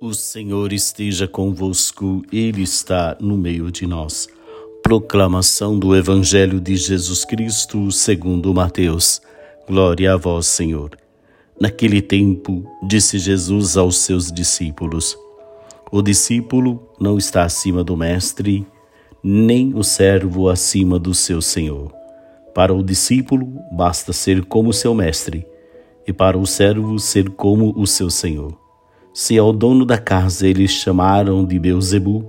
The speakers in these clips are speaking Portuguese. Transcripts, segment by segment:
O Senhor esteja convosco, Ele está no meio de nós. Proclamação do Evangelho de Jesus Cristo, segundo Mateus. Glória a vós, Senhor. Naquele tempo, disse Jesus aos seus discípulos: O discípulo não está acima do Mestre, nem o servo acima do seu Senhor. Para o discípulo, basta ser como seu Mestre, e para o servo, ser como o seu Senhor. Se ao dono da casa eles chamaram de Beuzebu,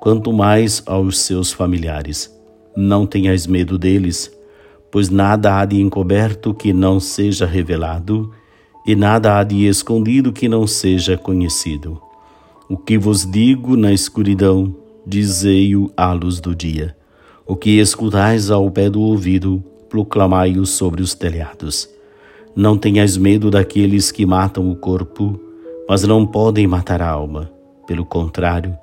quanto mais aos seus familiares. Não tenhais medo deles, pois nada há de encoberto que não seja revelado, e nada há de escondido que não seja conhecido. O que vos digo na escuridão, dizei-o à luz do dia. O que escutais ao pé do ouvido, proclamai-o sobre os telhados. Não tenhais medo daqueles que matam o corpo, mas não podem matar a alma. Pelo contrário,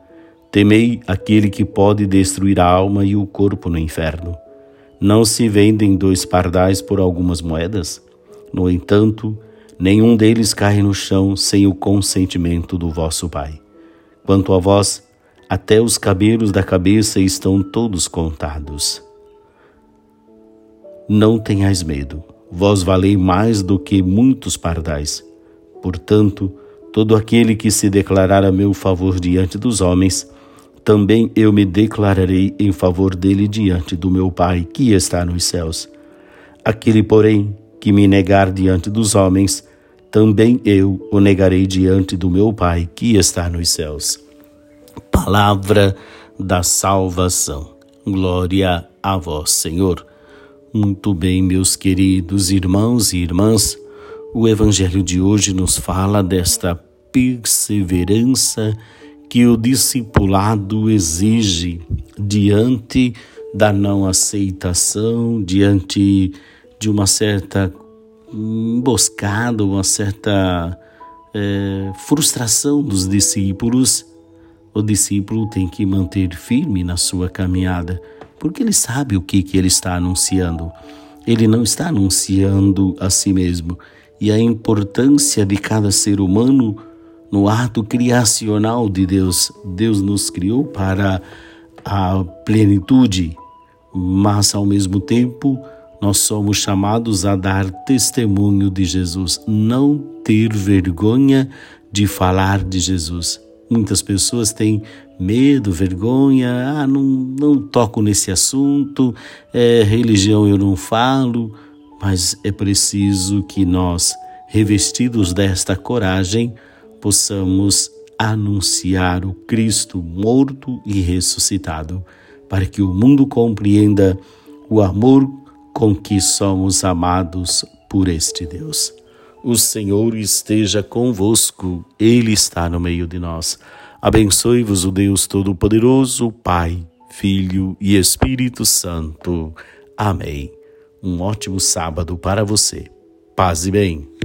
temei aquele que pode destruir a alma e o corpo no inferno. Não se vendem dois pardais por algumas moedas? No entanto, nenhum deles cai no chão sem o consentimento do vosso Pai. Quanto a vós, até os cabelos da cabeça estão todos contados. Não tenhais medo, vós valei mais do que muitos pardais. Portanto, Todo aquele que se declarar a meu favor diante dos homens, também eu me declararei em favor dele diante do meu Pai que está nos céus. Aquele, porém, que me negar diante dos homens, também eu o negarei diante do meu Pai que está nos céus. Palavra da salvação. Glória a vós, Senhor. Muito bem, meus queridos irmãos e irmãs. O Evangelho de hoje nos fala desta perseverança que o discipulado exige diante da não aceitação, diante de uma certa emboscada, uma certa é, frustração dos discípulos. O discípulo tem que manter firme na sua caminhada, porque ele sabe o que, que ele está anunciando. Ele não está anunciando a si mesmo, e a importância de cada ser humano no ato criacional de Deus. Deus nos criou para a plenitude, mas ao mesmo tempo nós somos chamados a dar testemunho de Jesus, não ter vergonha de falar de Jesus. Muitas pessoas têm medo, vergonha, ah, não, não toco nesse assunto, é, religião eu não falo mas é preciso que nós, revestidos desta coragem, possamos anunciar o Cristo morto e ressuscitado, para que o mundo compreenda o amor com que somos amados por este Deus. O Senhor esteja convosco, Ele está no meio de nós. Abençoe-vos o Deus Todo-Poderoso, Pai, Filho e Espírito Santo. Amém. Um ótimo sábado para você. Paz e bem.